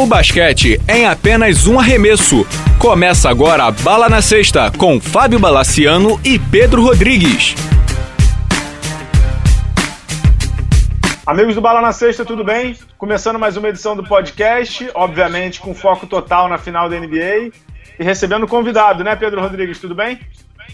O basquete é em apenas um arremesso. Começa agora a Bala na Sexta com Fábio Balaciano e Pedro Rodrigues. Amigos do Bala na Sexta, tudo bem? Começando mais uma edição do podcast, obviamente com foco total na final da NBA e recebendo convidado, né, Pedro Rodrigues? Tudo bem?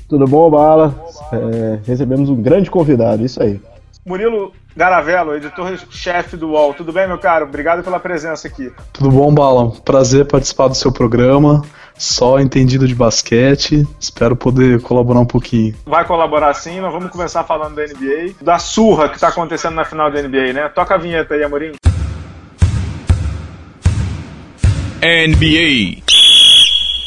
Tudo bom, Bala? É, recebemos um grande convidado, isso aí. Murilo Garavello, editor-chefe do UOL. Tudo bem, meu caro? Obrigado pela presença aqui. Tudo bom, Bala? Prazer participar do seu programa. Só entendido de basquete. Espero poder colaborar um pouquinho. Vai colaborar sim. Nós vamos começar falando da NBA, da surra que está acontecendo na final da NBA, né? Toca a vinheta aí, Amorim. NBA.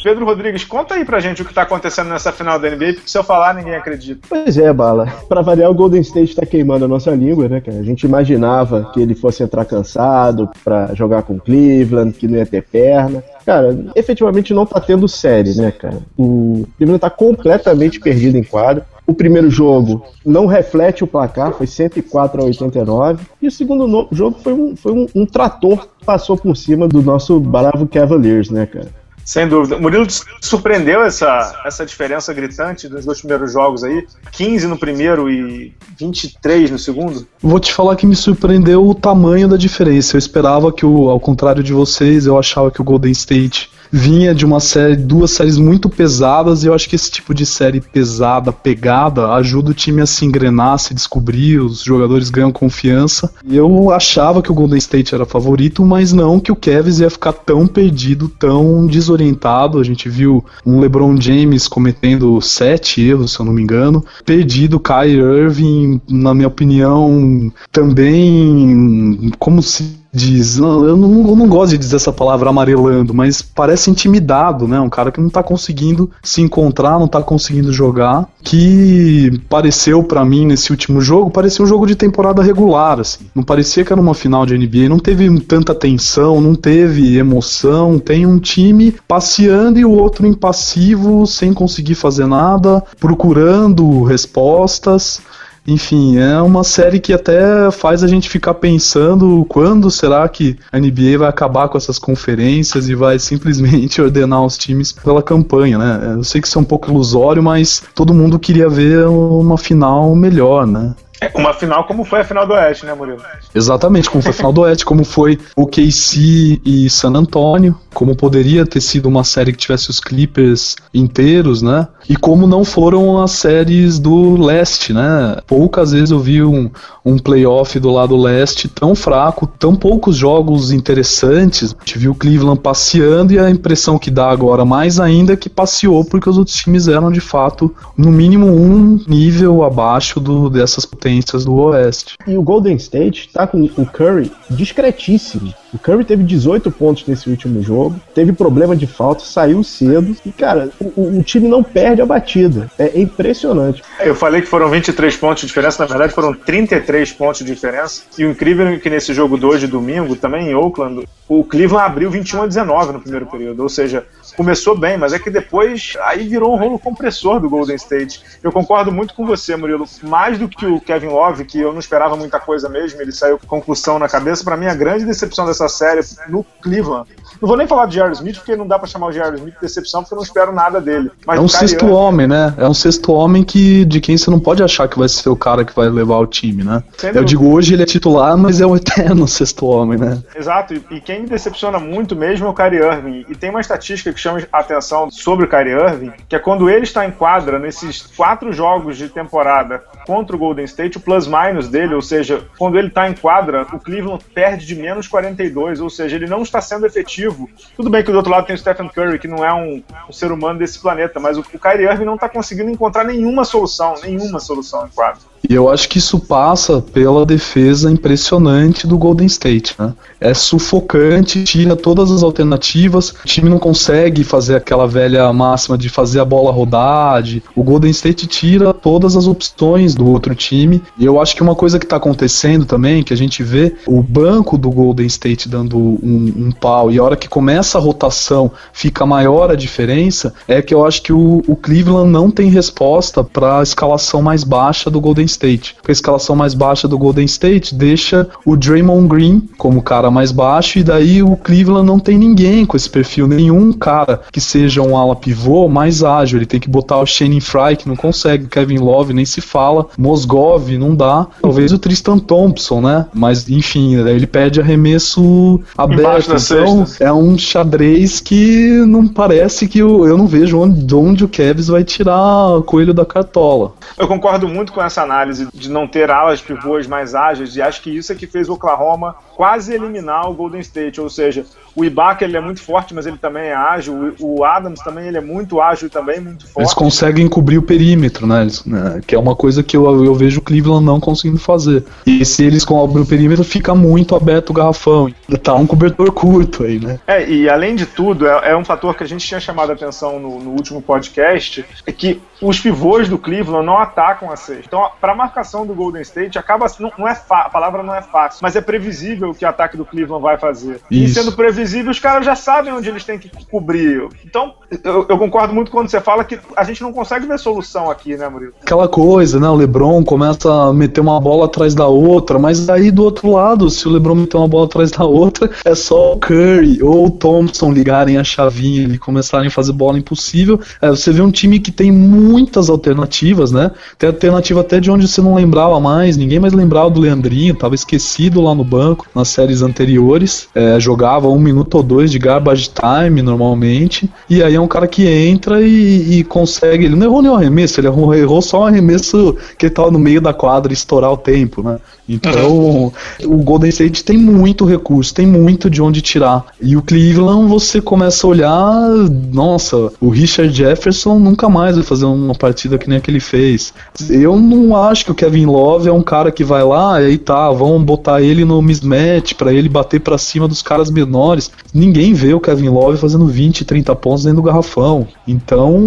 Pedro Rodrigues, conta aí pra gente o que tá acontecendo nessa final da NBA, porque se eu falar, ninguém acredita. Pois é, Bala. Pra variar, o Golden State tá queimando a nossa língua, né, cara? A gente imaginava que ele fosse entrar cansado pra jogar com Cleveland, que não ia ter perna. Cara, efetivamente não tá tendo série, né, cara? O Cleveland tá completamente perdido em quadro. O primeiro jogo não reflete o placar, foi 104 a 89. E o segundo jogo foi um, foi um, um trator que passou por cima do nosso bravo Cavaliers, né, cara? Sem dúvida. O Murilo surpreendeu essa, essa diferença gritante dos dois primeiros jogos aí? 15 no primeiro e 23 no segundo? Vou te falar que me surpreendeu o tamanho da diferença. Eu esperava que, o, ao contrário de vocês, eu achava que o Golden State vinha de uma série, duas séries muito pesadas, e eu acho que esse tipo de série pesada, pegada, ajuda o time a se engrenar, a se descobrir, os jogadores ganham confiança. Eu achava que o Golden State era favorito, mas não que o Kevin ia ficar tão perdido, tão desorientado. A gente viu um LeBron James cometendo sete erros, se eu não me engano. Perdido, Kyrie Irving, na minha opinião, também como se diz, eu, não, eu não gosto de dizer essa palavra amarelando, mas parece intimidado, né? Um cara que não tá conseguindo se encontrar, não tá conseguindo jogar, que pareceu para mim nesse último jogo, parecia um jogo de temporada regular, assim. Não parecia que era uma final de NBA, não teve tanta tensão, não teve emoção, tem um time passeando e o outro impassivo, sem conseguir fazer nada, procurando respostas. Enfim, é uma série que até faz a gente ficar pensando quando será que a NBA vai acabar com essas conferências e vai simplesmente ordenar os times pela campanha, né? Eu sei que isso é um pouco ilusório, mas todo mundo queria ver uma final melhor, né? É, uma final como foi a final do Oeste, né, Murilo? Exatamente, como foi a final do Oeste, como foi o KC e San Antonio, como poderia ter sido uma série que tivesse os Clippers inteiros, né? E como não foram as séries do leste, né? Poucas vezes eu vi um, um playoff do lado leste tão fraco, tão poucos jogos interessantes. A gente viu o Cleveland passeando e a impressão que dá agora mais ainda é que passeou porque os outros times eram de fato, no mínimo, um nível abaixo do, dessas potências do Oeste. E o Golden State tá com o Curry discretíssimo. O Curry teve 18 pontos nesse último jogo, teve problema de falta, saiu cedo. E, cara, o, o time não perde a batida. É impressionante. Eu falei que foram 23 pontos de diferença, na verdade foram 33 pontos de diferença. E o incrível é que nesse jogo 2 de domingo, também em Oakland, o Cleveland abriu 21 a 19 no primeiro período. Ou seja, começou bem, mas é que depois aí virou um rolo compressor do Golden State. Eu concordo muito com você, Murilo. Mais do que o Kevin Love, que eu não esperava muita coisa mesmo, ele saiu com concussão na cabeça. Para mim, a grande decepção dessa série no Cleveland. Não vou nem falar de Jared Smith, porque não dá para chamar o Jared Smith de decepção, porque eu não espero nada dele. Mas é um sexto homem, né? É um sexto homem que de quem você não pode achar que vai ser o cara que vai levar o time, né? eu digo hoje ele é titular, mas é o eterno sexto homem, né? Exato. E, quem me decepciona muito mesmo é o Kyrie Irving. E tem uma estatística que chama atenção sobre o Kyrie Irving, que é quando ele está em quadra nesses quatro jogos de temporada contra o Golden State, o plus-minus dele, ou seja, quando ele está em quadra, o Cleveland perde de menos 42, ou seja, ele não está sendo efetivo. Tudo bem que do outro lado tem o Stephen Curry, que não é um, um ser humano desse planeta, mas o, o Kyrie Irving não está conseguindo encontrar nenhuma solução, nenhuma solução em quadra. E eu acho que isso passa pela defesa impressionante do Golden State, né? É sufocante, tira todas as alternativas, o time não consegue fazer aquela velha máxima de fazer a bola rodar, de... o Golden State tira todas as opções do outro time. E eu acho que uma coisa que está acontecendo também, que a gente vê o banco do Golden State dando um, um, pau, e a hora que começa a rotação fica maior a diferença, é que eu acho que o, o Cleveland não tem resposta para a escalação mais baixa do Golden State. Com a escalação mais baixa do Golden State, deixa o Draymond Green como cara mais baixo, e daí o Cleveland não tem ninguém com esse perfil, nenhum cara que seja um ala pivô mais ágil. Ele tem que botar o Shannon Fry, que não consegue, Kevin Love nem se fala, Mosgov não dá, talvez o Tristan Thompson, né? Mas enfim, ele pede arremesso aberto. Então é um xadrez que não parece que eu, eu não vejo onde, onde o Kevs vai tirar o coelho da cartola. Eu concordo muito com essa análise de não ter alas pivôs mais ágeis, e acho que isso é que fez o Oklahoma quase eliminar o Golden State, ou seja, o Ibaka ele é muito forte, mas ele também é ágil. O Adams também ele é muito ágil e também muito forte. Eles conseguem cobrir o perímetro, né? Eles, né? Que é uma coisa que eu, eu vejo o Cleveland não conseguindo fazer. E se eles cobrem o perímetro, fica muito aberto o garrafão. Tá um cobertor curto aí, né? É, e além de tudo, é, é um fator que a gente tinha chamado a atenção no, no último podcast, é que os pivôs do Cleveland não atacam a sexta. Então, para a marcação do Golden State, acaba não, não é a palavra não é fácil, mas é previsível o que o ataque do Cleveland vai fazer. Isso. E sendo previsível, os caras já sabem onde eles têm que cobrir. Então, eu, eu, concordo muito quando você fala que a gente não consegue ver solução aqui, né, Murilo? Aquela coisa, né? O LeBron começa a meter uma bola atrás da outra, mas aí do outro lado, se o LeBron meter uma bola atrás da outra, é só o Curry ou o Thompson ligarem a chavinha e começarem a fazer bola impossível. É, você vê um time que tem muitas alternativas, né? Tem alternativa até de onde você não lembrava mais, ninguém mais lembrava do Leandrinho, tava esquecido lá no banco nas séries anteriores. É, jogava um minuto ou dois de garbage time normalmente. E aí é um cara que entra e, e consegue. Ele não errou nenhum arremesso, ele errou, errou só um arremesso que ele tava no meio da quadra e estourar o tempo, né? Então, o Golden State tem muito recurso, tem muito de onde tirar. E o Cleveland, você começa a olhar, nossa, o Richard Jefferson nunca mais vai fazer uma partida que nem a que ele fez. Eu não acho que o Kevin Love é um cara que vai lá e aí tá, vamos botar ele no mismatch para ele bater para cima dos caras menores. Ninguém vê o Kevin Love fazendo 20, 30 pontos dentro do garrafão. Então,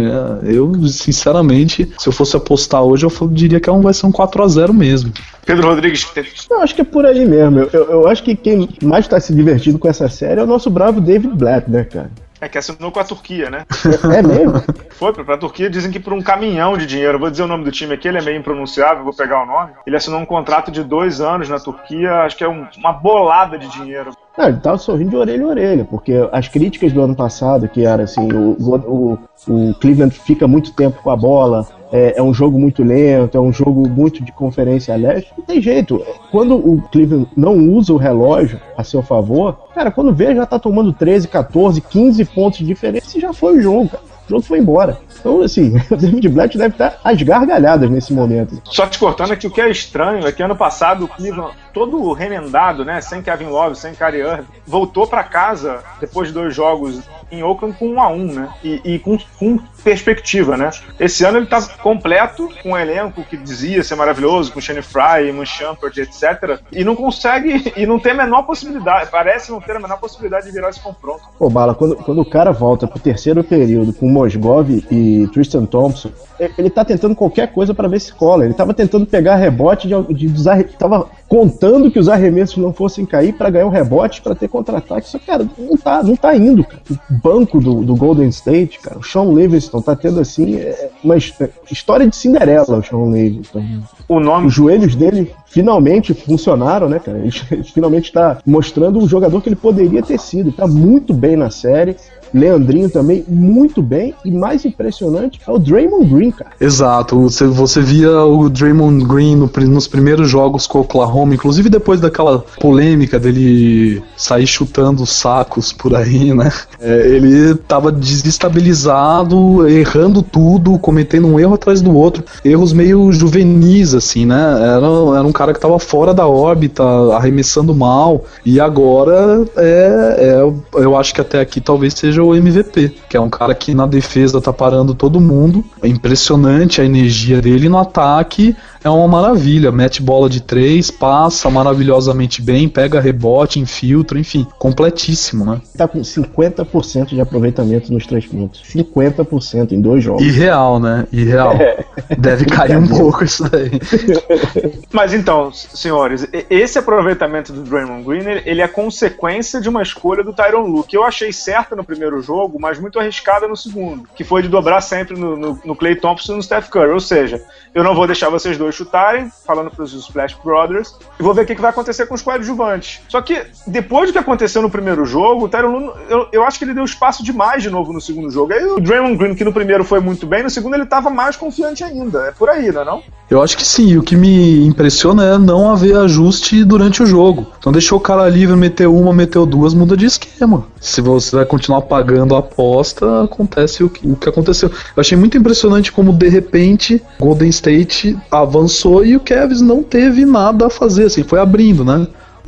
é, eu sinceramente, se eu fosse apostar hoje, eu diria que é vai ser um 4 a 0 mesmo. Pedro Rodrigues. Eu acho que é por aí mesmo. Eu, eu acho que quem mais está se divertindo com essa série é o nosso bravo David Blatt, né, cara? É que assinou com a Turquia, né? É mesmo? Foi pra, pra Turquia, dizem que por um caminhão de dinheiro. vou dizer o nome do time aqui, ele é meio impronunciável, vou pegar o nome. Ele assinou um contrato de dois anos na Turquia, acho que é um, uma bolada de dinheiro. Não, ele tava sorrindo de orelha em orelha, porque as críticas do ano passado, que era assim, o, o, o Cleveland fica muito tempo com a bola, é, é, um jogo muito lento, é um jogo muito de conferência leste. Não tem jeito. Quando o Cleveland não usa o relógio a seu favor, cara, quando vê já tá tomando 13, 14, 15 pontos de diferença e já foi o jogo, cara. O jogo foi embora. Então, assim, o David Blatt deve estar às gargalhadas nesse momento. Só te cortando aqui, o que é estranho é que ano passado o Cleveland, todo remendado, né, sem Kevin Love, sem Kyrie Irving, voltou para casa depois de dois jogos em Oakland com um a um, né? E, e com, com, perspectiva, né? Esse ano ele tá completo, com um elenco que dizia ser maravilhoso, com Shane Fry, Iman Shumpert, etc. E não consegue, e não tem a menor possibilidade, parece não ter a menor possibilidade de virar esse confronto. Pô, Bala, quando, quando o cara volta pro terceiro período com Mosgov e Tristan Thompson, ele tá tentando qualquer coisa para ver se cola. Ele tava tentando pegar rebote de, de, de tava contando que os arremessos não fossem cair para ganhar um rebote para ter contra-ataque. Só, cara, não tá, não tá indo, cara. Banco do, do Golden State, cara, o Sean Livingston tá tendo assim é, uma história de Cinderela, o Sean Livingston. O nome... Os joelhos dele finalmente funcionaram, né, cara? Ele finalmente está mostrando o jogador que ele poderia ter sido. Tá muito bem na série. Leandrinho também muito bem e mais impressionante é o Draymond Green, cara. Exato, você, você via o Draymond Green no, nos primeiros jogos com o Oklahoma, inclusive depois daquela polêmica dele sair chutando sacos por aí, né? É, ele tava desestabilizado, errando tudo, cometendo um erro atrás do outro, erros meio juvenis, assim, né? Era, era um cara que tava fora da órbita, arremessando mal, e agora é, é eu acho que até aqui talvez seja seja o MVP, que é um cara que na defesa tá parando todo mundo. É impressionante a energia dele no ataque é uma maravilha. Mete bola de três, passa maravilhosamente bem, pega rebote, infiltra, enfim, completíssimo, né? Tá com 50% de aproveitamento nos três pontos. 50% em dois jogos. Irreal, né? Irreal. É. Deve cair um pouco isso daí. Mas então senhores, esse aproveitamento do Draymond Green, ele é consequência de uma escolha do Tyron Lue, que eu achei certa no primeiro jogo, mas muito arriscada no segundo, que foi de dobrar sempre no, no, no Clay Thompson e no Steph Curry. Ou seja, eu não vou deixar vocês dois chutarem, falando para os Splash Brothers, e vou ver o que, que vai acontecer com os coadjuvantes. Só que, depois do que aconteceu no primeiro jogo, o Tyron Lue, eu, eu acho que ele deu espaço demais de novo no segundo jogo. Aí o Draymond Green, que no primeiro foi muito bem, no segundo ele estava mais confiante ainda. É por aí, não é não? Eu acho que sim. O que me impressiona é não haver ajuste durante o jogo. Então deixou o cara livre, meteu uma, meteu duas, muda de esquema. Se você vai continuar pagando a aposta, acontece o que, o que aconteceu. Eu achei muito impressionante como de repente Golden State avançou e o Cavs não teve nada a fazer, assim, foi abrindo, né?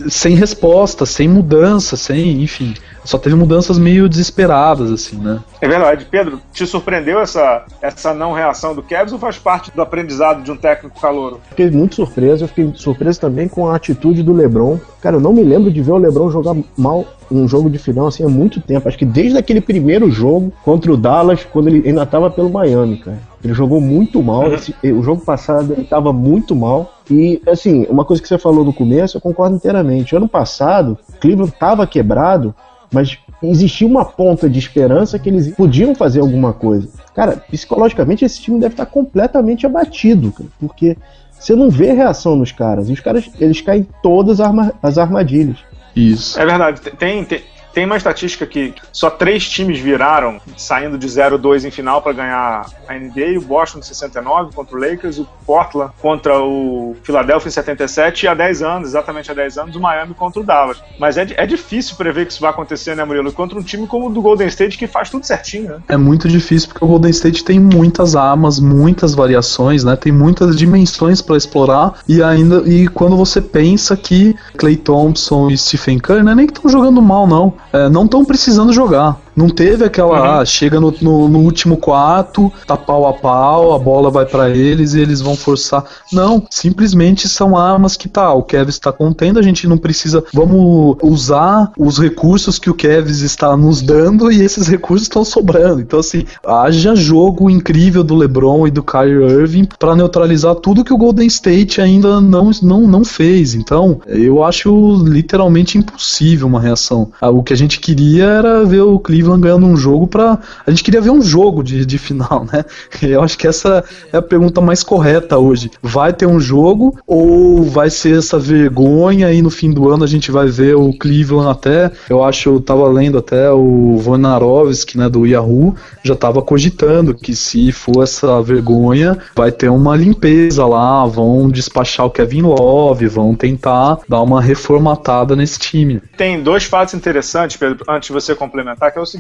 Sem resposta, sem mudança, sem, enfim. Só teve mudanças meio desesperadas, assim, né? É verdade. Pedro, te surpreendeu essa, essa não reação do Cavs ou faz parte do aprendizado de um técnico calouro? Fiquei muito surpreso. Eu fiquei surpreso também com a atitude do LeBron. Cara, eu não me lembro de ver o LeBron jogar mal um jogo de final assim há muito tempo. Acho que desde aquele primeiro jogo contra o Dallas, quando ele ainda estava pelo Miami, cara. Ele jogou muito mal. Uhum. Esse, o jogo passado ele estava muito mal. E, assim, uma coisa que você falou no começo, eu concordo inteiramente. Ano passado, Cleveland estava quebrado mas existia uma ponta de esperança que eles podiam fazer alguma coisa. Cara, psicologicamente esse time deve estar completamente abatido, cara, porque você não vê reação nos caras. E os caras, eles caem todas as armadilhas. Isso. É verdade. Tem, tem, tem uma estatística que só três times viraram, saindo de 0-2 em final para ganhar a NBA: o Boston em 69 contra o Lakers, o Portland contra o Philadelphia em 77 e há 10 anos, exatamente há 10 anos, o Miami contra o Dallas. Mas é, é difícil prever que isso vai acontecer, né, Murilo? Contra um time como o do Golden State que faz tudo certinho, né? É muito difícil porque o Golden State tem muitas armas, muitas variações, né? Tem muitas dimensões para explorar e ainda e quando você pensa que Clay Thompson e Stephen Curry não é nem que estão jogando mal, não é, não estão precisando jogar. Não teve aquela, uhum. ah, chega no, no, no, último quarto, tá pau a pau, a bola vai para eles e eles vão forçar. Não, simplesmente são armas que tá, o Kevin está contendo, a gente não precisa, vamos usar os recursos que o Kevin está nos dando e esses recursos estão sobrando. Então assim, haja jogo incrível do LeBron e do Kyrie Irving para neutralizar tudo que o Golden State ainda não, não, não fez. Então, eu acho literalmente impossível uma reação. Ah, o que a gente queria era ver o Cleveland Cleveland ganhando um jogo para A gente queria ver um jogo de, de final, né? Eu acho que essa é a pergunta mais correta hoje. Vai ter um jogo ou vai ser essa vergonha e no fim do ano a gente vai ver o Cleveland até. Eu acho, eu tava lendo até o Vonarovski, né, do Yahoo, já tava cogitando que se for essa vergonha, vai ter uma limpeza lá, vão despachar o Kevin Love, vão tentar dar uma reformatada nesse time. Tem dois fatos interessantes, Pedro, antes de você complementar, que é o seguinte: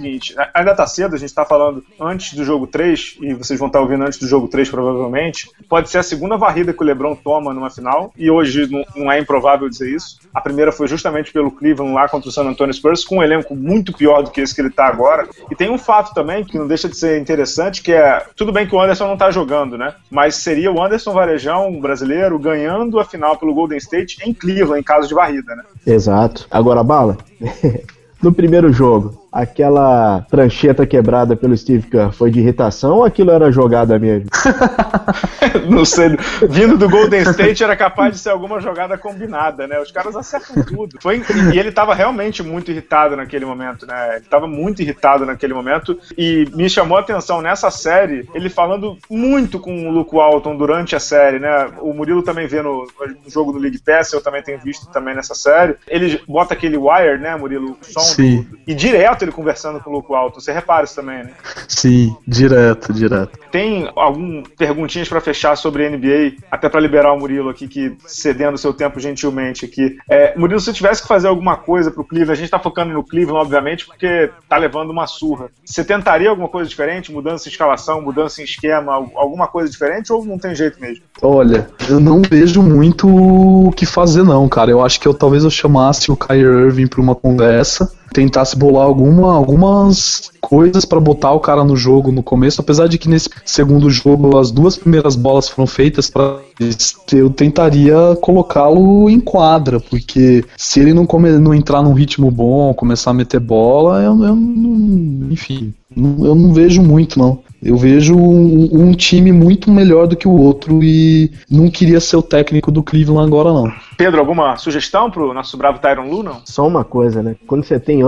ainda tá cedo, a gente tá falando antes do jogo 3, e vocês vão estar tá ouvindo antes do jogo 3, provavelmente. Pode ser a segunda varrida que o Lebron toma numa final, e hoje não, não é improvável dizer isso. A primeira foi justamente pelo Cleveland lá contra o San Antonio Spurs, com um elenco muito pior do que esse que ele tá agora. E tem um fato também que não deixa de ser interessante, que é. Tudo bem que o Anderson não tá jogando, né? Mas seria o Anderson Varejão, brasileiro, ganhando a final pelo Golden State em Cleveland, em caso de varrida, né? Exato. Agora, bala. no primeiro jogo, aquela prancheta quebrada pelo Steve Kerr foi de irritação ou aquilo era jogada mesmo? não sei. Vindo do Golden State era capaz de ser alguma jogada combinada, né? Os caras acertam tudo. Foi, e ele estava realmente muito irritado naquele momento, né? Ele estava muito irritado naquele momento e me chamou a atenção nessa série ele falando muito com o Luke Walton durante a série, né? O Murilo também vê no, no jogo do League Pass, eu também tenho visto também nessa série. Ele bota aquele wire, né, Murilo? O som Sim. Do, e direto direto ele conversando com o Luco Alto. Você repara isso também, né? Sim, direto, direto. Tem algum perguntinhas para fechar sobre NBA, até para liberar o Murilo aqui, que cedendo seu tempo gentilmente aqui. É, Murilo, se tivesse que fazer alguma coisa pro Cleveland, a gente tá focando no Cleveland, obviamente, porque tá levando uma surra. Você tentaria alguma coisa diferente? Mudança em escalação, mudança em esquema, alguma coisa diferente ou não tem jeito mesmo? Olha, eu não vejo muito o que fazer não, cara. Eu acho que eu talvez eu chamasse o Kyrie Irving para uma conversa tentasse bolar alguma, algumas coisas para botar o cara no jogo no começo, apesar de que nesse segundo jogo as duas primeiras bolas foram feitas para eu tentaria colocá-lo em quadra, porque se ele não, come, não entrar num ritmo bom, começar a meter bola, eu, eu não, enfim, eu não vejo muito não. Eu vejo um, um, time muito melhor do que o outro e não queria ser o técnico do Cleveland agora, não. Pedro, alguma sugestão pro nosso bravo Tyron Lu, não? Só uma coisa, né? Quando você tem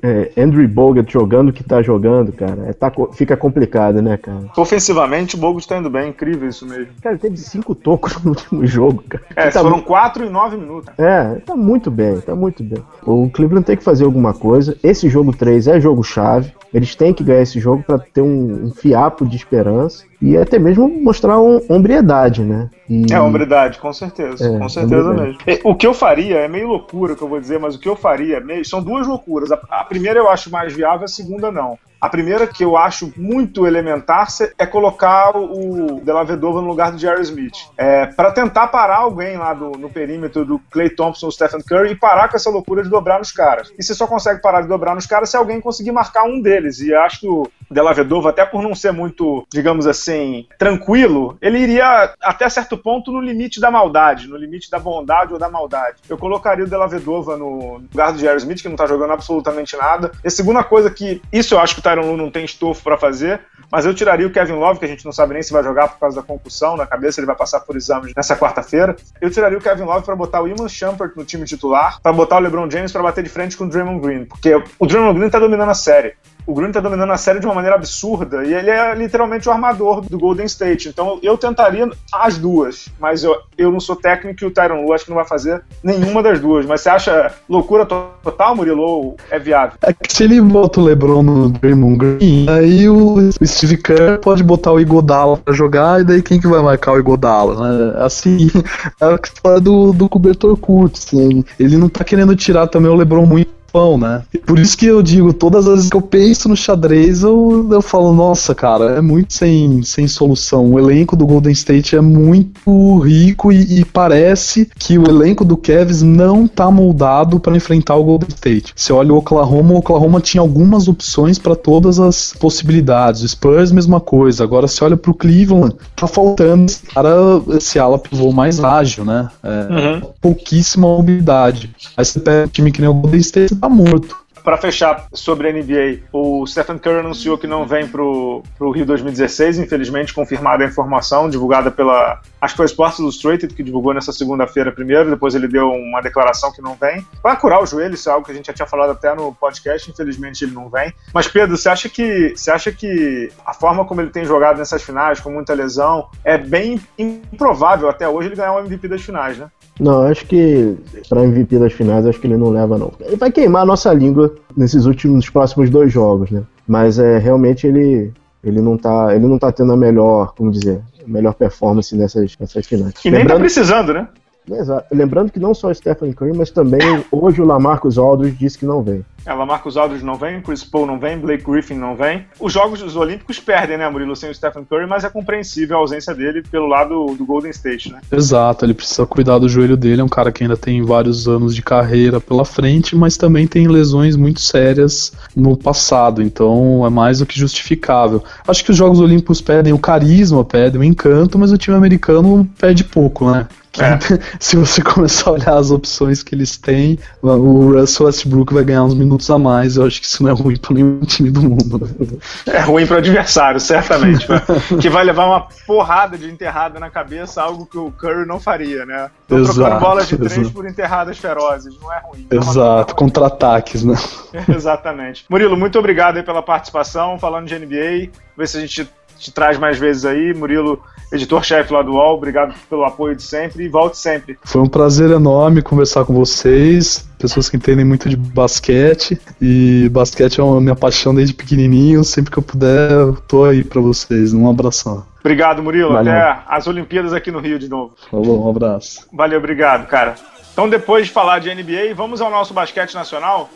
é, Andrew Bogut jogando o que tá jogando, cara, é, tá, fica complicado, né, cara? Ofensivamente, o Bogut tá indo bem, incrível isso mesmo. Cara, ele teve cinco tocos no último jogo, cara. É, tá foram muito... quatro em nove minutos. É, tá muito bem, tá muito bem. O Cleveland tem que fazer alguma coisa. Esse jogo 3 é jogo chave. Eles têm que ganhar esse jogo para ter um, um, fiapo de esperança e até mesmo mostrar um, hombridade, né? E... É, hombridade, com certeza. É, com certeza mesmo. O que eu faria, é meio loucura que eu vou dizer, mas o que eu faria, é meio, são duas loucuras. A, a primeira eu acho mais viável, a segunda não. A primeira que eu acho muito elementar é colocar o De La Vedova no lugar do Jerry Smith. É, para tentar parar alguém lá do, no perímetro do Clay Thompson ou Stephen Curry e parar com essa loucura de dobrar nos caras. E você só consegue parar de dobrar nos caras se alguém conseguir marcar um deles. E acho que o De La Vedova, até por não ser muito, digamos assim, tranquilo, ele iria até certo ponto no limite da maldade, no limite da bondade ou da maldade. Eu colocaria o De La Vedova no lugar do Jerry Smith, que não tá jogando absolutamente nada. E a segunda coisa que, isso eu acho que o Tyron Lu não tem estofo para fazer, mas eu tiraria o Kevin Love, que a gente não sabe nem se vai jogar por causa da concussão na cabeça, ele vai passar por exames nessa quarta-feira. Eu tiraria o Kevin Love para botar o Iman Shumpert no time titular, para botar o LeBron James para bater de frente com o Draymond Green, porque o Draymond Green tá dominando a série o Green tá dominando a série de uma maneira absurda e ele é literalmente o armador do Golden State. Então eu tentaria as duas, mas eu, eu não sou técnico e o Tyron Lu acho que não vai fazer nenhuma das duas. Mas você acha loucura total, Murilo, ou é viável? É que se ele bota o LeBron no Draymond Green, aí o Steve Kerr pode botar o Igodala pra jogar e daí quem que vai marcar o Igodala, né? Assim, é a história do, do cobertor curto, assim. Ele não tá querendo tirar também o LeBron muito pão, né? E por isso que eu digo, todas as vezes que eu penso no xadrez, eu, eu falo, nossa, cara, é muito sem, sem solução. O elenco do Golden State é muito rico e, e parece que o elenco do Cavs não tá moldado para enfrentar o Golden State. Você olha o Oklahoma, o Oklahoma tinha algumas opções para todas as possibilidades. O Spurs, mesma coisa. Agora você olha pro Cleveland, tá faltando esse cara, esse ala pivô mais ágil, né? É, uhum. Pouquíssima mobilidade. Aí você pega um time que nem o Golden State, tá morto. Para fechar sobre a NBA, o Stephen Curry anunciou que não vem para o Rio 2016, infelizmente confirmada a informação, divulgada pela. Acho que foi Sports Illustrated que divulgou nessa segunda-feira primeiro, depois ele deu uma declaração que não vem. Vai curar o joelho, isso é algo que a gente já tinha falado até no podcast, infelizmente ele não vem. Mas, Pedro, você acha que, você acha que a forma como ele tem jogado nessas finais, com muita lesão, é bem improvável até hoje ele ganhar o MVP das finais, né? Não, acho que para MVP das finais, acho que ele não leva, não. Ele vai queimar a nossa língua nesses últimos, nos próximos dois jogos, né? Mas é realmente ele, ele não tá, ele não tá tendo a melhor, como dizer, a melhor performance nessas, nessas finais. E nem tá precisando, né? Exato. Lembrando que não só o Stephen Curry, mas também hoje o Lamarcus Aldridge disse que não vem. É, Lamarcus Aldridge não vem, Chris Paul não vem, Blake Griffin não vem. Os Jogos dos Olímpicos perdem, né, Murilo, sem o Stephen Curry, mas é compreensível a ausência dele pelo lado do Golden State, né? Exato, ele precisa cuidar do joelho dele, é um cara que ainda tem vários anos de carreira pela frente, mas também tem lesões muito sérias no passado, então é mais do que justificável. Acho que os Jogos Olímpicos pedem o carisma, pedem o encanto, mas o time americano perde pouco, né? É. Se você começar a olhar as opções que eles têm, o Russell Westbrook vai ganhar uns minutos a mais. Eu acho que isso não é ruim para nenhum time do mundo. É ruim para o adversário, certamente. que vai levar uma porrada de enterrada na cabeça, algo que o Curry não faria, né? Tô exato, trocando bolas de três exato. por enterradas ferozes, não é ruim. Exato, contra-ataques, né? Exatamente. Murilo, muito obrigado aí pela participação, falando de NBA. Ver se a gente te traz mais vezes aí. Murilo, editor-chefe lá do UOL, obrigado pelo apoio de sempre e volte sempre. Foi um prazer enorme conversar com vocês, pessoas que entendem muito de basquete. E basquete é uma minha paixão desde pequenininho. Sempre que eu puder, eu tô aí para vocês. Um abração. Obrigado, Murilo. Valeu. Até as Olimpíadas aqui no Rio de novo. Falou, um abraço. Valeu, obrigado, cara. Então, depois de falar de NBA, vamos ao nosso basquete nacional?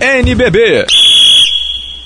NBB.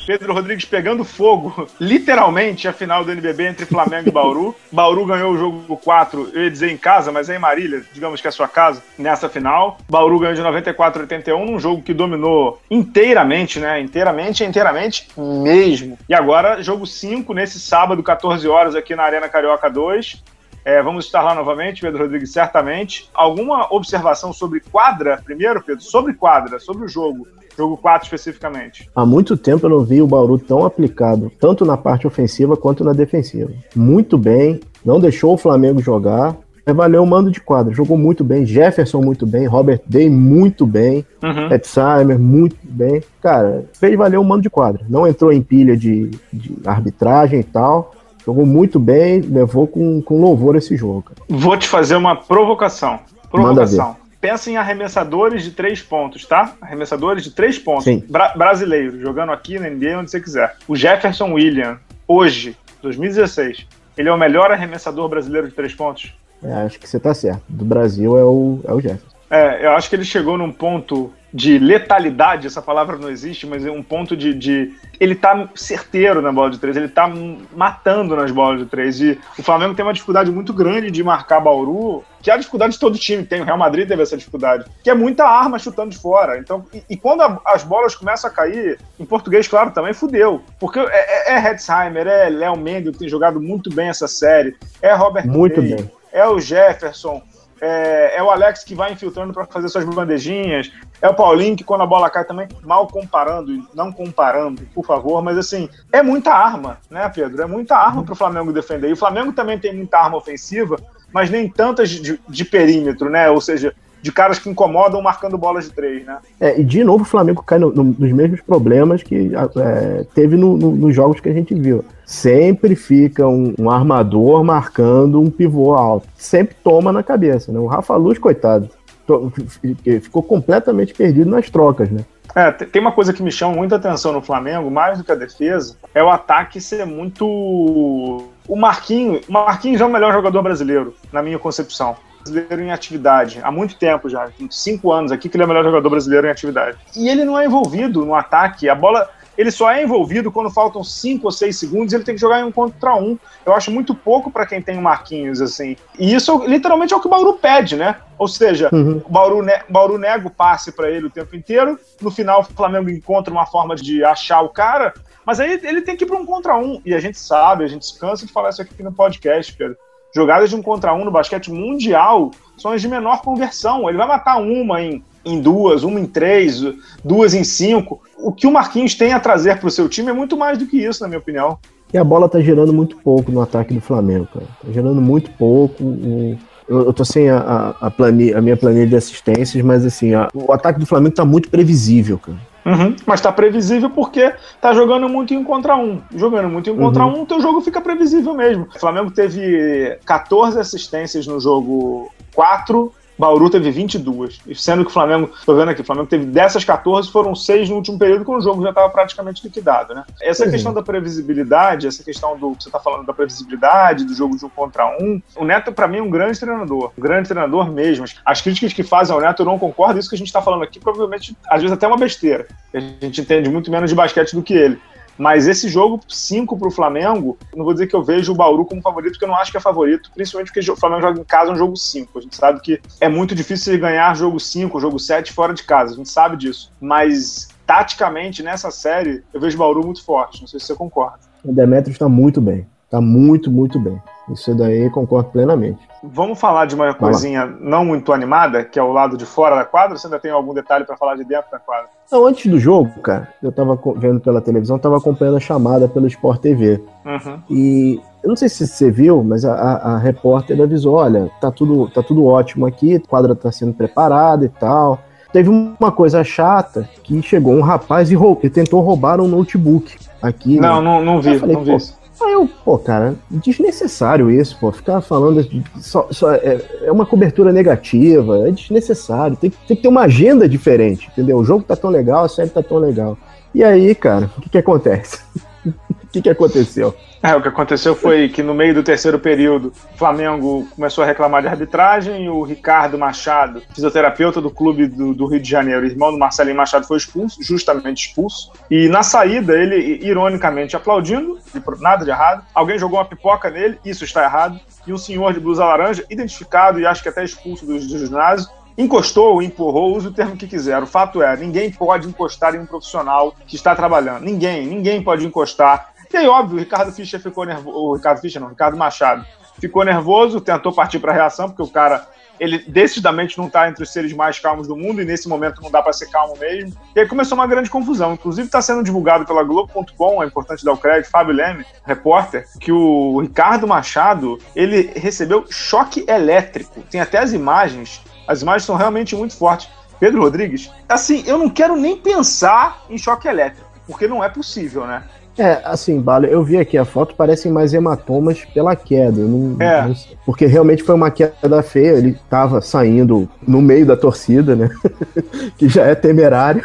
Pedro Rodrigues pegando fogo, literalmente, a final do NBB entre Flamengo e Bauru. Bauru ganhou o jogo 4, eu ia dizer em casa, mas é em Marília, digamos que é a sua casa, nessa final. Bauru ganhou de 94 a 81, num jogo que dominou inteiramente, né? Inteiramente, inteiramente mesmo. E agora, jogo 5, nesse sábado, 14 horas, aqui na Arena Carioca 2. É, vamos estar lá novamente, Pedro Rodrigues, certamente. Alguma observação sobre quadra, primeiro, Pedro? Sobre quadra, sobre o jogo jogo 4 especificamente. Há muito tempo eu não vi o Bauru tão aplicado, tanto na parte ofensiva quanto na defensiva. Muito bem, não deixou o Flamengo jogar, valeu o mando de quadra. Jogou muito bem. Jefferson muito bem. Robert Day muito bem. Uhum. Etzheimer muito bem. Cara, fez valer o mando de quadra. Não entrou em pilha de, de arbitragem e tal. Jogou muito bem, levou com, com louvor esse jogo. Cara. Vou te fazer uma provocação. Provocação. Pensa em arremessadores de três pontos, tá? Arremessadores de três pontos. Bra brasileiros, jogando aqui na NBA, onde você quiser. O Jefferson William, hoje, 2016, ele é o melhor arremessador brasileiro de três pontos? É, acho que você tá certo. Do Brasil é o, é o Jefferson. É, eu acho que ele chegou num ponto de letalidade, essa palavra não existe, mas é um ponto de, de, Ele tá certeiro na bola de três, ele tá matando nas bolas de três. E o Flamengo tem uma dificuldade muito grande de marcar Bauru, que é a dificuldade de todo time tem. O Real Madrid teve essa dificuldade, que é muita arma chutando de fora. Então, e, e quando a, as bolas começam a cair, em português, claro, também fudeu. Porque é, é, é Hetzheimer, é Léo Mendes, que tem jogado muito bem essa série, é Robert Muito Day, bem é o Jefferson, é, é, o Alex que vai infiltrando para fazer suas bandejinhas, é o Paulinho que quando a bola cai também, mal comparando, não comparando, por favor, mas assim, é muita arma, né, Pedro? É muita arma para o Flamengo defender. E o Flamengo também tem muita arma ofensiva, mas nem tantas de, de perímetro, né? Ou seja, de caras que incomodam marcando bolas de três, né? É, e de novo o Flamengo cai no, no, nos mesmos problemas que é, teve no, nos jogos que a gente viu. Sempre fica um, um, armador marcando um pivô alto. Sempre toma na cabeça, né? O Rafa Luz, coitado, ficou completamente perdido nas trocas, né? É, tem uma coisa que me chama muita atenção no Flamengo, mais do que a defesa, é o ataque ser muito. O Marquinhos. O Marquinhos é o melhor jogador brasileiro, na minha concepção brasileiro em atividade há muito tempo já, cinco anos aqui que ele é o melhor jogador brasileiro em atividade. E ele não é envolvido no ataque, a bola ele só é envolvido quando faltam cinco ou seis segundos, ele tem que jogar em um contra um. Eu acho muito pouco para quem tem o Marquinhos, assim. E isso literalmente é o que o Bauru pede, né? Ou seja, uhum. o Bauru, ne Bauru nega o passe para ele o tempo inteiro. No final, o Flamengo encontra uma forma de achar o cara, mas aí ele tem que ir para um contra um. E a gente sabe, a gente se cansa de falar isso aqui no podcast, Pedro jogadas de um contra um no basquete mundial são as de menor conversão. Ele vai matar uma em, em duas, uma em três, duas em cinco. O que o Marquinhos tem a trazer para o seu time é muito mais do que isso, na minha opinião. E a bola tá gerando muito pouco no ataque do Flamengo, cara. Tá gerando muito pouco. Eu, eu tô sem a, a, a, planilha, a minha planilha de assistências, mas assim, a, o ataque do Flamengo tá muito previsível, cara. Uhum, mas tá previsível porque tá jogando muito em contra um. Jogando muito em um uhum. contra um, teu jogo fica previsível mesmo. O Flamengo teve 14 assistências no jogo 4 Bauru teve 22. Sendo que o Flamengo, tô vendo aqui, o Flamengo teve dessas 14, foram 6 no último período, quando o jogo já estava praticamente liquidado, né? Essa uhum. questão da previsibilidade, essa questão do que você está falando da previsibilidade, do jogo de um contra um, o Neto, para mim, é um grande treinador. Um grande treinador mesmo. As críticas que fazem ao Neto, eu não concordo. Isso que a gente está falando aqui, provavelmente, às vezes, até uma besteira. A gente entende muito menos de basquete do que ele. Mas esse jogo 5 para o Flamengo, não vou dizer que eu vejo o Bauru como favorito, porque eu não acho que é favorito, principalmente porque o Flamengo joga em casa um jogo 5. A gente sabe que é muito difícil ganhar jogo 5, jogo 7 fora de casa, a gente sabe disso. Mas taticamente nessa série, eu vejo o Bauru muito forte, não sei se você concorda. O Demetrius está muito bem, está muito, muito bem. Isso daí concordo plenamente. Vamos falar de uma coisinha não muito animada, que é o lado de fora da quadra? Você ainda tem algum detalhe para falar de dentro da quadra? Não, antes do jogo, cara, eu tava vendo pela televisão, tava acompanhando a chamada pelo Sport TV. Uhum. E eu não sei se você viu, mas a, a, a, repórter avisou: olha, tá tudo, tá tudo ótimo aqui, a quadra tá sendo preparada e tal. Teve uma coisa chata que chegou um rapaz e, roub, e tentou roubar um notebook aqui. Não, né? não, não vi, falei, não vi. Aí eu, pô, cara, desnecessário isso, pô. Ficar falando. Só, só, é, é, uma cobertura negativa, é desnecessário. Tem, tem que ter uma agenda diferente, entendeu? O jogo tá tão legal, a série tá tão legal. E aí, cara, o que que acontece? Que que aconteceu? É, o que aconteceu foi que no meio do terceiro período, o Flamengo começou a reclamar de arbitragem o Ricardo Machado, fisioterapeuta do clube do, do, Rio de Janeiro, irmão do Marcelinho Machado, foi expulso, justamente expulso. E na saída, ele, ironicamente aplaudindo, nada de errado, alguém jogou uma pipoca nele, isso está errado, e um senhor de blusa laranja, identificado e acho que até expulso do, do ginásio, encostou, empurrou, use o termo que quiser. O fato é, ninguém pode encostar em um profissional que está trabalhando. Ninguém, ninguém pode encostar e aí, óbvio, o Ricardo Fischer ficou nervoso. O Ricardo Fischer não, o Ricardo Machado ficou nervoso, tentou partir para a reação, porque o cara ele decididamente não está entre os seres mais calmos do mundo e nesse momento não dá para ser calmo mesmo. E aí começou uma grande confusão. Inclusive está sendo divulgado pela Globo.com, é importante dar o crédito, Fábio Leme, repórter, que o Ricardo Machado ele recebeu choque elétrico. Tem até as imagens. As imagens são realmente muito fortes. Pedro Rodrigues, assim, eu não quero nem pensar em choque elétrico, porque não é possível, né? É, assim, Bala, eu vi aqui a foto, parecem mais hematomas pela queda. Não, É. não sei, porque realmente foi uma queda feia, ele tava saindo no meio da torcida, né? que já é temerário.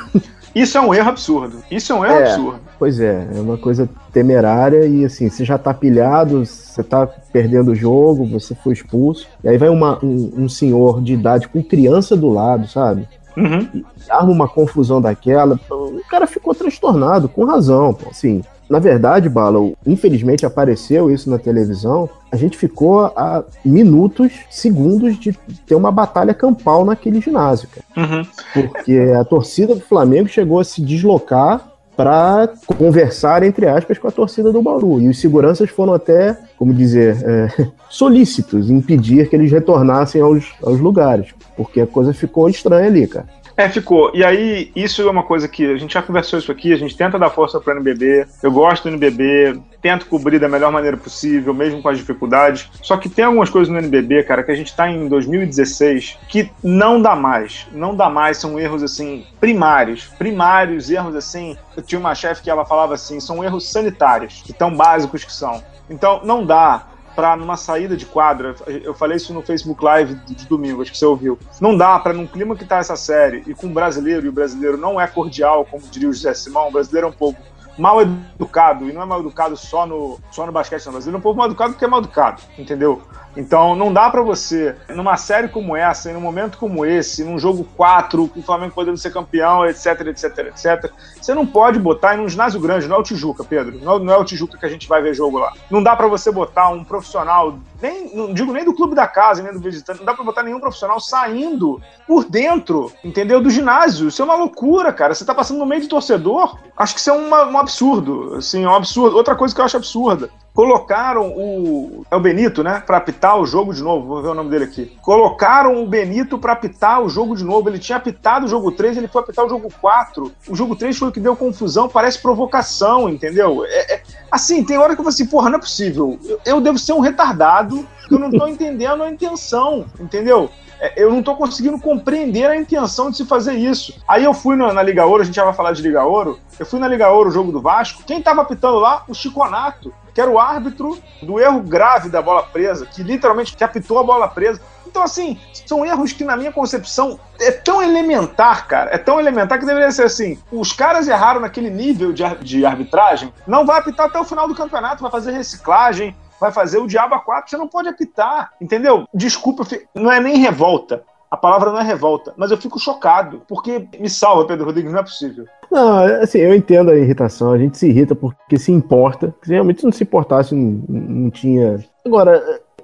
Isso é um erro absurdo. Isso é um erro É. absurdo. Pois é, é uma coisa temerária e assim, você já tá pilhado, você tá perdendo o jogo, você foi expulso. E aí vai uma- um, um senhor de idade com criança do lado, sabe? Uhum. arma uma confusão daquela, o cara ficou transtornado, com razão, pô. Assim, na verdade, Bala, infelizmente apareceu isso na televisão, a gente ficou a minutos, segundos de ter uma batalha campal naquele ginásio, cara. Uhum. Porque a torcida do Flamengo chegou a se deslocar para conversar, entre aspas, com a torcida do Bauru. E os seguranças foram até, como dizer, é, solícitos em pedir que eles retornassem aos, aos lugares. Porque a coisa ficou estranha ali, cara. É, ficou. E aí, isso é uma coisa que a gente já conversou isso aqui, a gente tenta dar força para o NBB. Eu gosto do NBB, tento cobrir da melhor maneira possível, mesmo com as dificuldades. Só que tem algumas coisas no NBB, cara, que a gente tá em 2016 que não dá mais. Não dá mais, são erros assim primários, primários erros assim. Eu tinha uma chefe que ela falava assim, são erros sanitários, que tão básicos que são. Então, não dá para numa saída de quadra, eu falei isso no Facebook Live de, domingo, acho que você ouviu. Não dá para num clima que tá essa série e com o brasileiro, e o brasileiro não é cordial, como diria o José Simão, o brasileiro é um povo mal educado, e não é mal educado só no, só no basquete, não. O brasileiro é um povo mal educado porque é mal educado, entendeu? Então não dá para você, numa série como essa, em um momento como esse, num jogo 4, com o Flamengo podendo ser campeão, etc, etc, etc, você não pode botar em um ginásio grande, não é o Tijuca, Pedro, não é, é o Tijuca que a gente vai ver jogo lá. Não dá para você botar um profissional, nem, não digo nem do clube da casa, nem do visitante, não dá para botar nenhum profissional saindo por dentro, entendeu? Do ginásio. Isso é uma loucura, cara. Você tá passando no meio de torcedor. Acho que isso é uma- um absurdo, assim, um absurdo. Outra coisa que eu acho absurda. Colocaram o. É o Benito, né? Pra apitar o jogo de novo. Vou ver o nome dele aqui. Colocaram o Benito pra apitar o jogo de novo. Ele tinha apitado o jogo 3, ele foi apitar o jogo 4. O jogo 3 foi o que deu confusão, parece provocação, entendeu? É, é- assim, tem hora que eu falo assim, porra, não é possível. Eu, eu devo ser um retardado, que eu não tô entendendo a intenção, entendeu? É, eu não tô conseguindo compreender a intenção de se fazer isso. Aí eu fui na, na Liga Ouro, a gente já vai falar de Liga Ouro. Eu fui na Liga Ouro, o jogo do Vasco. Quem tava apitando lá? O Chiconato, que era o árbitro do erro grave da bola presa, que literalmente que apitou a bola presa. Então, assim, são erros que, na minha concepção, é tão elementar, cara. É tão elementar que deveria ser assim: os caras erraram naquele nível de, de arbitragem, não vai apitar até o final do campeonato, vai fazer reciclagem, vai fazer o diabo a quatro, você não pode apitar, entendeu? Desculpa, não é nem revolta. A palavra não é revolta, mas eu fico chocado, porque me salva, Pedro Rodrigues, não é possível. Não, assim, eu entendo a irritação, a gente se irrita porque se importa. Se realmente não se importasse, não, não tinha. Agora,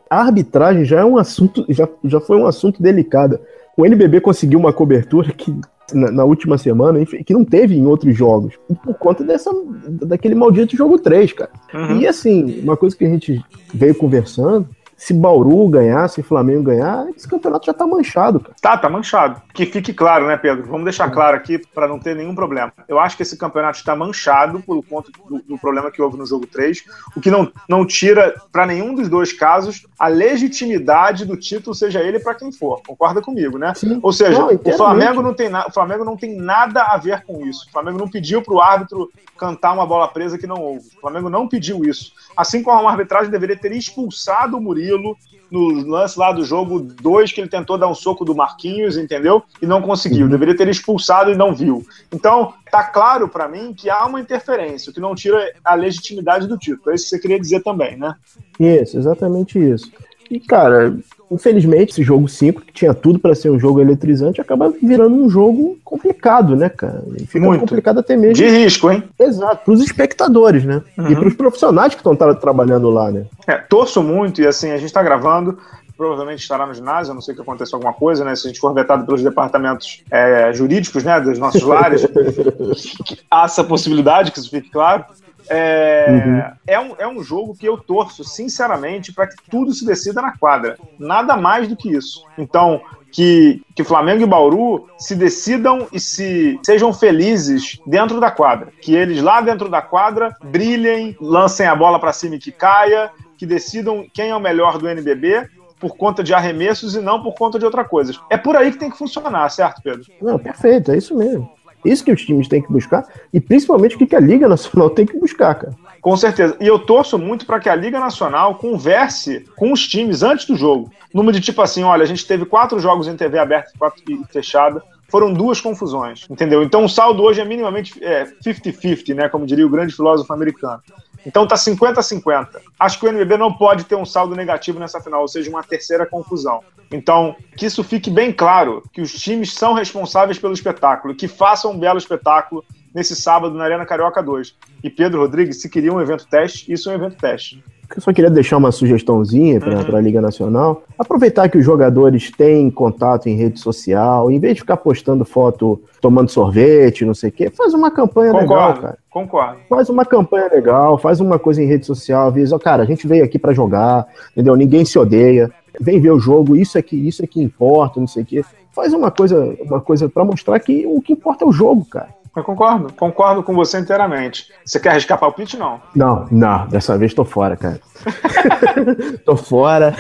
a arbitragem já é um assunto, já, já foi um assunto delicado. O NBB conseguiu uma cobertura que na, na última semana, que não teve em outros jogos, por conta dessa, daquele maldito jogo 3, cara. Uhum. E assim, uma coisa que a gente veio conversando, se Bauru ganhar, se Flamengo ganhar, esse campeonato já tá manchado, cara. Tá, tá manchado. Que fique claro, né, Pedro? Vamos deixar claro aqui para não ter nenhum problema. Eu acho que esse campeonato está manchado por conta do, do problema que houve no jogo 3, o que não, não tira, para nenhum dos dois casos, a legitimidade do título, seja ele para quem for. Concorda comigo, né? Sim. Ou seja, Não, o. Flamengo não tem na- o Flamengo não tem nada a ver com isso. O Flamengo não pediu para o árbitro cantar uma bola presa que não houve. O Flamengo não pediu isso. Assim como a arbitragem deveria ter expulsado o Murilo no lance lá do jogo 2, que ele tentou dar um soco do Marquinhos, entendeu? E não conseguiu. Uhum. Deveria ter expulsado e não viu. Então, tá claro para mim que há uma interferência, o que não tira a legitimidade do título. É isso que você queria dizer também, né? Isso, exatamente isso. E, cara, infelizmente, esse jogo 5, que tinha tudo pra ser um jogo eletrizante, acaba virando um jogo complicado, né, cara? E fica Muito. complicado até mesmo. De risco, hein? Exato, pros espectadores, né? E Uhum. pros profissionais que estão trabalhando lá, né? É, torço muito e assim, a gente está gravando. Provavelmente estará no ginásio, a não sei que aconteça alguma coisa, né? Se a gente for vetado pelos departamentos é, jurídicos, né? Dos nossos lares, há essa possibilidade, que isso fique claro. É, uhum. é, um, é um jogo que eu torço, sinceramente, para que tudo se decida na quadra. Nada mais do que isso. Então, que, que Flamengo e Bauru se decidam e se sejam felizes dentro da quadra. Que eles lá dentro da quadra brilhem, lancem a bola para cima e que caia, que decidam quem é o melhor do NBB por conta de arremessos e não por conta de outra coisa. É por aí que tem que funcionar, certo, Pedro? Não, perfeito, é isso mesmo. Isso que os times têm que buscar e principalmente o que a Liga Nacional tem que buscar, cara. Com certeza. E eu torço muito para que a Liga Nacional converse com os times antes do jogo. Número de tipo assim: olha, a gente teve quatro jogos em TV aberta e quatro fechada. Foram duas confusões, entendeu? Então o saldo hoje é minimamente 50-50, é, né? Como diria o grande filósofo americano. Então tá 50-50. Acho que o NBB não pode ter um saldo negativo nessa final, ou seja, uma terceira confusão. Então, que isso fique bem claro, que os times são responsáveis pelo espetáculo, que façam um belo espetáculo nesse sábado na Arena Carioca 2. E Pedro Rodrigues, se queria um evento teste, isso é um evento teste. Eu só queria deixar uma sugestãozinha para uhum. a Liga Nacional. Aproveitar que os jogadores têm contato em rede social, em vez de ficar postando foto tomando sorvete, não sei o quê, faz uma campanha concordo, legal, cara. Concordo. Faz uma campanha legal, faz uma coisa em rede social, avisa, cara, a gente veio aqui para jogar, entendeu? Ninguém se odeia. Vem ver o jogo, isso é que isso é que importa, não sei o quê. Faz uma coisa, uma coisa para mostrar que o que importa é o jogo, cara. Eu concordo, concordo com você inteiramente. Você quer arriscar palpite, não? Não, não, dessa vez tô fora, cara. tô fora,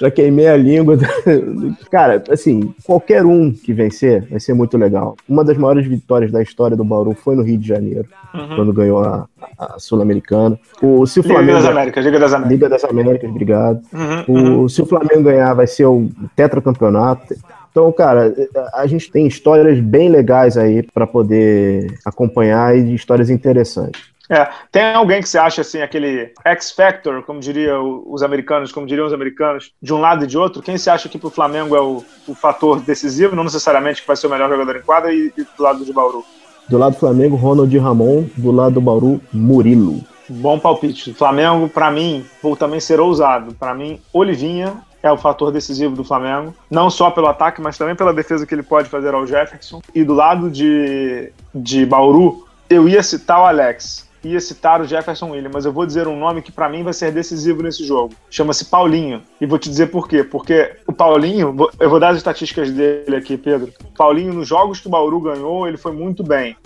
já queimei a língua. cara, assim, qualquer um que vencer vai ser muito legal. Uma das maiores vitórias da história do Bauru foi no Rio de Janeiro, uhum. quando ganhou a, a Sul-Americana. O, se o Flamengo, Liga das Américas, Liga das Américas. Liga das Américas, obrigado. Uhum, o, uhum. Se o Flamengo ganhar, vai ser o tetracampeonato. Então, cara, a gente tem histórias bem legais aí para poder acompanhar e histórias interessantes. É, tem alguém que você acha assim, aquele X Factor, como diriam os americanos, como diriam os americanos, de um lado e de outro? Quem você acha que pro Flamengo é o, o fator decisivo, não necessariamente que vai ser o melhor jogador em quadra, e, e do lado de Bauru? Do lado do Flamengo, Ronald Ramon, do lado do Bauru, Murilo. Bom palpite. Flamengo, para mim, vou também ser ousado. Para mim, Olivinha é o fator decisivo do Flamengo, não só pelo ataque, mas também pela defesa que ele pode fazer ao Jefferson. E do lado de, de Bauru, eu ia citar o Alex, ia citar o Jefferson Williams, mas eu vou dizer um nome que para mim vai ser decisivo nesse jogo. Chama-se Paulinho. E vou te dizer por quê. Porque o Paulinho, eu vou dar as estatísticas dele aqui, Pedro. Paulinho, nos jogos que o Bauru ganhou, ele foi muito bem.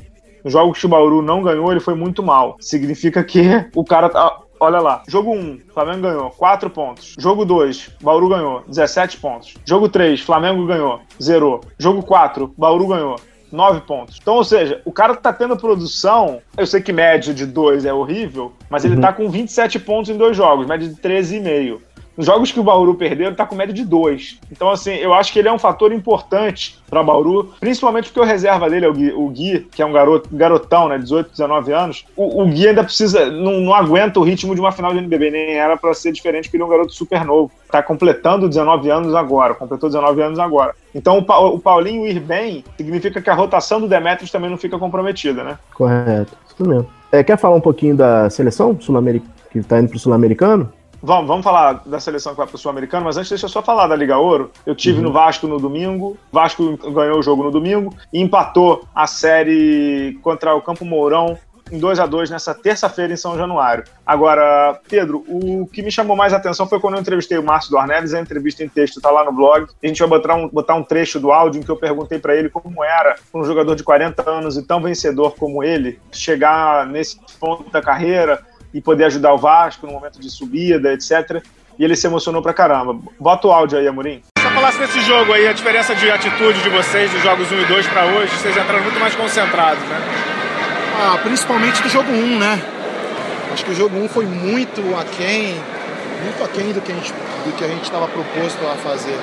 Nos jogos que o Bauru não ganhou, ele foi muito mal. Significa que o cara tá Olha lá, jogo 1, Flamengo ganhou 4 pontos. Jogo 2, Bauru ganhou 17 pontos. Jogo 3, Flamengo ganhou, zerou. Jogo 4, Bauru ganhou 9 pontos. Então, ou seja, o cara tá tendo produção. Eu sei que média de 2 é horrível, mas ele uhum. tá com 27 pontos em dois jogos, média de 13,5. Nos jogos que o Bauru perdeu, ele tá com média de 2. Então, assim, eu acho que ele é um fator importante para Bauru, principalmente porque o reserva dele é o Gui, o Gui, que é um garoto, garotão, né, 18, 19 anos. O, o Gui ainda precisa, não, não, aguenta o ritmo de uma final de NBB, nem era para ser diferente, porque ele é um garoto super novo. Tá completando 19 anos agora, completou 19 anos agora. Então, o, pa, o Paulinho ir bem significa que a rotação do Demetrius também não fica comprometida, né? Correto, isso mesmo. É, quer falar um pouquinho da seleção sul-americana, que tá indo pro sul-americano? Vamos, vamos falar da seleção que vai para o Sul-Americano, mas antes deixa eu só falar da Liga Ouro. Eu tive uhum. no Vasco no domingo, Vasco ganhou o jogo no domingo e empatou a série contra o Campo Mourão em 2 a 2 nessa terça-feira em São Januário. Agora, Pedro, o que me chamou mais atenção foi quando eu entrevistei o Márcio Dornelis, a entrevista em texto está lá no blog. A gente vai botar um, botar um trecho do áudio em que eu perguntei para ele como era um jogador de 40 anos e tão vencedor como ele chegar nesse ponto da carreira e poder ajudar o Vasco no momento de subida, etc. E ele se emocionou pra caramba. Bota o áudio aí, Amorim. Só falasse desse jogo aí, a diferença de atitude de vocês, dos jogos 1 e 2 para hoje, vocês entraram muito mais concentrados, né? Ah, principalmente do jogo 1, né? Acho que o jogo 1 foi muito aquém, muito aquém do que a gente do que a gente estava proposto a fazer.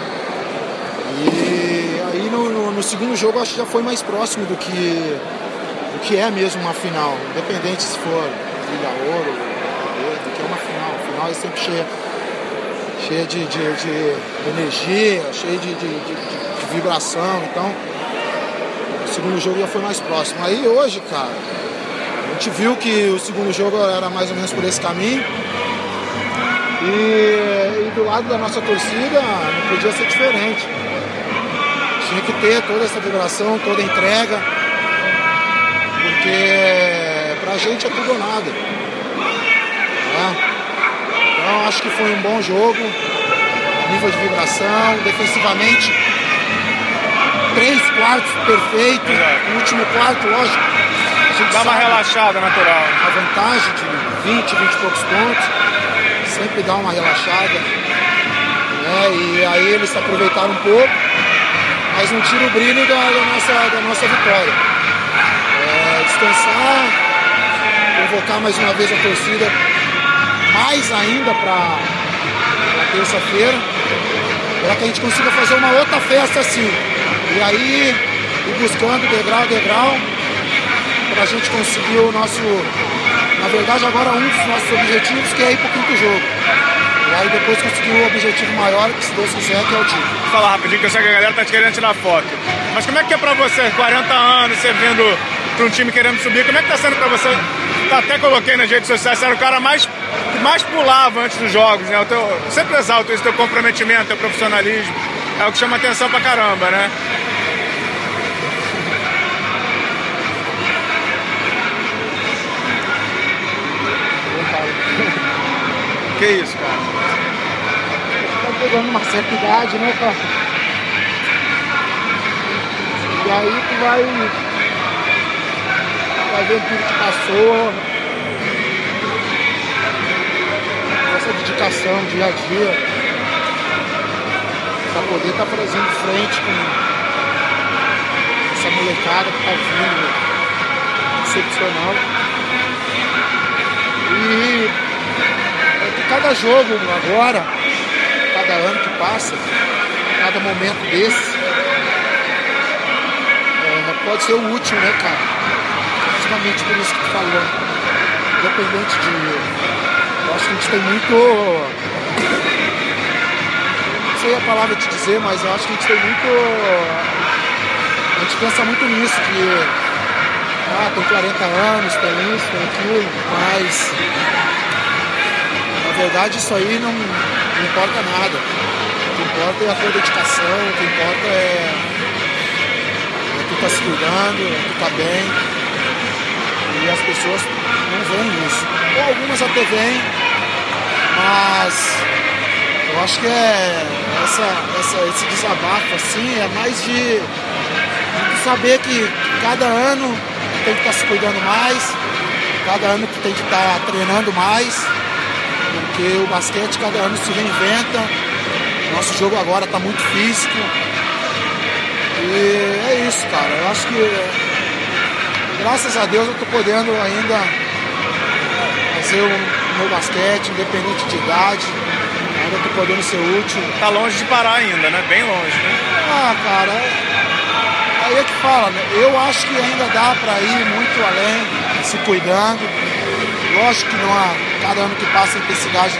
E aí no, no, no, segundo jogo acho que já foi mais próximo do que, do que é mesmo uma final, independente se for brilha ouro, que é uma final. A final é sempre cheia, cheia de, de, de energia, cheia de, de, vibração. Então, o segundo jogo já foi mais próximo. Aí hoje, cara, a gente viu que o segundo jogo era mais ou menos por esse caminho. E, e do lado da nossa torcida não podia ser diferente. Tinha que ter toda essa vibração, toda a entrega, porque gente é tudo ou nada. Então acho que foi um bom jogo, nível de vibração, defensivamente, três quartos perfeitos, o último quarto, lógico. A gente Dá uma relaxada natural. a vantagem de 20, 20 e poucos pontos, sempre dá uma relaxada. Né? E aí eles aproveitaram um pouco, mas não tira o brilho da, da nossa, da nossa vitória. É, descansar, convocar mais uma vez a torcida, mais ainda para terça-feira, para que a gente consiga fazer uma outra festa assim. E aí, ir buscando degrau a degrau, para a gente conseguir o nosso, na verdade agora um dos nossos objetivos, que é ir para o quinto jogo. E aí depois conseguir o objetivo maior, que se Deus quiser, que é o título. Vou falar rapidinho, que eu sei que a galera tá te querendo tirar foto. Mas como é que é pra você, 40 anos, você pra um time querendo subir, como é que tá sendo pra você? Tá, até coloquei nas redes sociais, você era o cara mais, que mais pulava antes dos jogos, né? O teu, eu sempre exalto esse teu comprometimento, teu profissionalismo. É o que chama atenção pra caramba, né? Que isso, cara? Tá pegando uma certa idade, né, cara? E aí tu vai. Vai ver tudo que passou. Essa dedicação dia a dia. Pra poder estar fazendo frente com essa molecada que tá vindo. Excepcional. E é cada jogo agora, cada ano que passa, cada momento desse, é, pode ser o último, né, cara? Justamente por isso que tu falou. Independente de. Eu acho que a gente tem muito. Não sei a palavra te dizer, mas eu acho que a gente tem muito. A gente pensa muito nisso, que. Ah, tem 40 anos, tem isso, tem aquilo, mas na verdade isso aí não, não importa nada. O que importa é a tua dedicação, o que importa é, é tu tá se cuidando, tu tá bem. E as pessoas não veem isso. Ou algumas até veem, mas eu acho que é essa, essa, esse desabafo assim é mais de, de saber que cada ano tem que estar se cuidando mais, cada ano tu tem que estar treinando mais porque o basquete cada ano se reinventa. Nosso jogo agora está muito físico. E é isso, cara. Eu acho que graças a Deus eu estou podendo ainda fazer o meu basquete, independente de idade. Ainda estou podendo ser útil. Tá longe de parar ainda, né? Bem longe, né? Ah, cara, aí é que fala, né? Eu acho que ainda dá para ir muito além, se cuidando. Lógico que não há, cada ano que passa a intensidade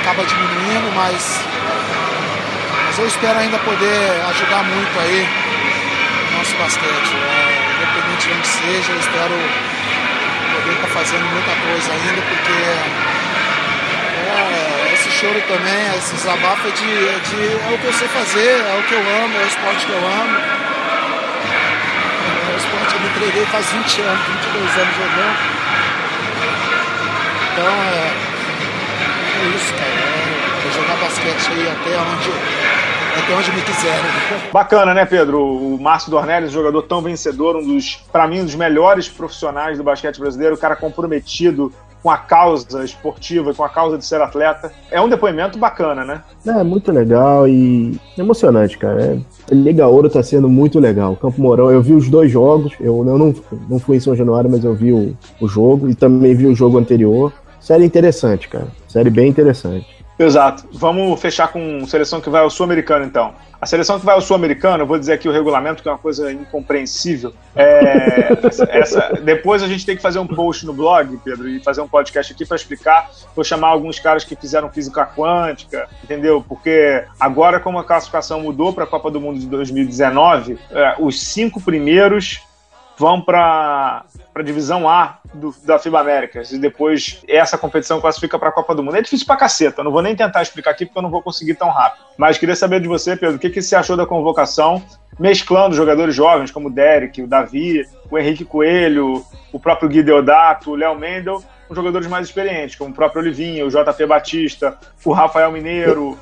acaba diminuindo, mas, mas eu espero ainda poder ajudar muito aí o nosso basquete. É, independente de onde seja, eu espero poder estar fazendo muita coisa ainda, porque é, esse choro também, esse desabafo é, de, é, de, é o que eu sei fazer, é o que eu amo, é o esporte que eu amo. É o esporte que eu me entreguei faz 20 anos, 22 anos jogando. Então é, é isso, cara. É, é jogar basquete aí até onde, até onde me quiserem. Bacana, né, Pedro? O Márcio Dornelles, jogador tão vencedor, um dos, para mim, um dos melhores profissionais do basquete brasileiro, o cara comprometido com a causa esportiva, com a causa de ser atleta. É um depoimento bacana, né? É, muito legal e emocionante, cara. É, Liga Ouro tá sendo muito legal. Campo Mourão, eu vi os dois jogos, eu, eu não, não fui em São Januário, mas eu vi o, o jogo e também vi o jogo anterior. Série interessante, cara. Série bem interessante. Exato. Vamos fechar com seleção que vai ao Sul-Americano, então. A seleção que vai ao Sul-Americano, eu vou dizer aqui o regulamento, que é uma coisa incompreensível. É, essa, depois a gente tem que fazer um post no blog, Pedro, e fazer um podcast aqui para explicar. Vou chamar alguns caras que fizeram física quântica, entendeu? Porque agora, como a classificação mudou para a Copa do Mundo de 2019, é, os cinco primeiros vão para a divisão A do, da FIBA Américas e depois essa competição classifica para a Copa do Mundo. É difícil pra caceta, não vou nem tentar explicar aqui porque eu não vou conseguir tão rápido. Mas queria saber de você, Pedro, o que, que você achou da convocação, mesclando jogadores jovens como o Derek, o Davi, o Henrique Coelho, o próprio Gui Deodato, o Léo Mendel com jogadores mais experientes, como o próprio Olivinha, o JP Batista, o Rafael Mineiro.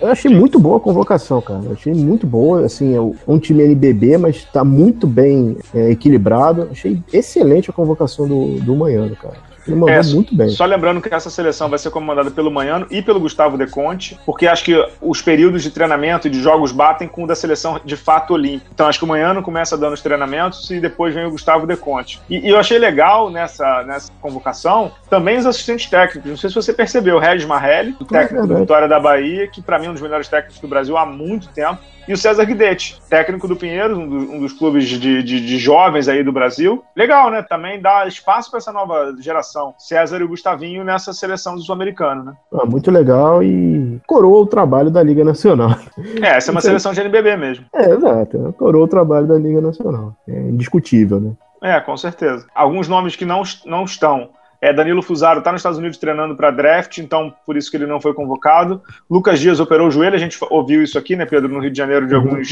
Eu achei muito boa a convocação, cara. Eu achei muito boa. Assim, é um time NBB, mas está muito bem é, equilibrado. Achei excelente a convocação do, do Manhano, cara. Ele mandou é, muito bem. Só lembrando que essa seleção vai ser comandada pelo Manhano e pelo Gustavo De Conte, porque acho que os períodos de treinamento e de jogos batem com o da seleção de fato olímpica. Então acho que o Manhano começa dando os treinamentos e depois vem o Gustavo De Conte. E, e eu achei legal nessa, nessa convocação também os assistentes técnicos. Não sei se você percebeu, o Regis Marrelli, o técnico é do Vitória da Bahia, que para mim é um dos melhores técnicos do Brasil há muito tempo e o César Guidetti, técnico do Pinheiros, um, do, um dos clubes de, de, de, jovens aí do Brasil. Legal, né? Também dá espaço para essa nova geração, César e o Gustavinho nessa seleção do Sul-Americano, né? Ah, muito legal e coroa o trabalho da Liga Nacional. É, essa é uma seleção de NBB mesmo. É, exato. Coroa o trabalho da Liga Nacional. É indiscutível, né? É, com certeza. Alguns nomes que não, não estão é, Danilo Fusaro está nos Estados Unidos treinando para draft, então por isso que ele não foi convocado. Lucas Dias operou o joelho, a gente ouviu isso aqui, né, Pedro, no Rio de Janeiro, de alguns,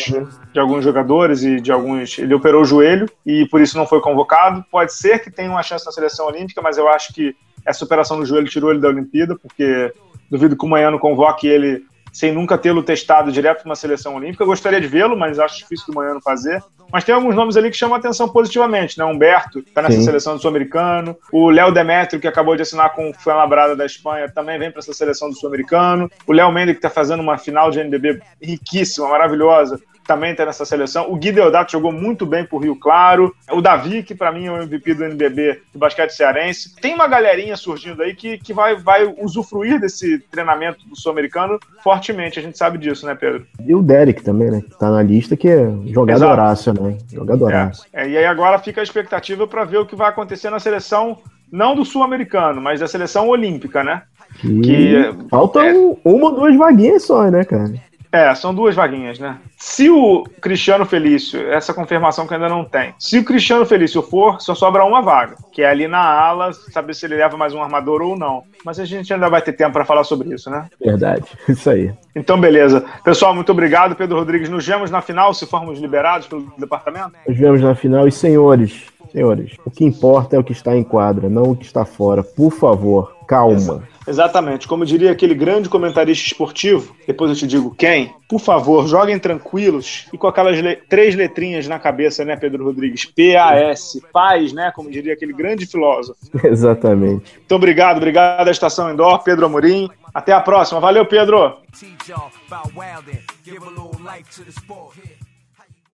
de alguns jogadores e de alguns. Ele operou o joelho e por isso não foi convocado. Pode ser que tenha uma chance na seleção olímpica, mas eu acho que essa operação no joelho tirou ele da Olimpíada, porque duvido que o Manhã não convoque ele sem nunca tê-lo testado direto para uma seleção olímpica. Eu gostaria de vê-lo, mas acho difícil do Manhã fazer. Mas tem alguns nomes ali que chamam a atenção positivamente, né? Humberto, está nessa Sim. seleção do Sul-Americano. O Léo Demetrio, que acabou de assinar com o Fuenlabrada da Espanha, também vem para essa seleção do Sul-Americano. O Léo Mendes, que está fazendo uma final de NBB riquíssima, maravilhosa também está nessa seleção. O Gui Deodato jogou muito bem por Rio Claro. O Davi, que para mim é o MVP do NBB do basquete cearense. Tem uma galerinha surgindo aí que, que vai, vai usufruir desse treinamento do sul-americano fortemente. A gente sabe disso, né, Pedro? E o Derek também, né? Que tá na lista, que é jogadoraço, né? Jogadoraço. É. é, e aí agora fica a expectativa para ver o que vai acontecer na seleção, não do sul-americano, mas da seleção olímpica, né? Que, que faltam é... uma ou duas vaguinhas só, né, cara? É, são duas vaguinhas, né? Se o Cristiano Felício, essa confirmação que ainda não tem, se o Cristiano Felício for, só sobra uma vaga, que é ali na ala, saber se ele leva mais um armador ou não. Mas a gente ainda vai ter tempo para falar sobre isso, né? Verdade, isso aí. Então, beleza. Pessoal, muito obrigado. Pedro Rodrigues, nos vemos na final, se formos liberados pelo departamento? Nos vemos na final. E, senhores, senhores, o que importa é o que está em quadra, não o que está fora. Por favor, calma. Exatamente. Como diria aquele grande comentarista esportivo, depois eu te digo quem, por favor, joguem tranquilos e com aquelas le três letrinhas na cabeça, né, Pedro Rodrigues? P-A-S, paz, né? Como diria aquele grande filósofo. Exatamente. Então, obrigado, obrigado à Estação Indoor, Pedro Amorim. Até a próxima. Valeu, Pedro.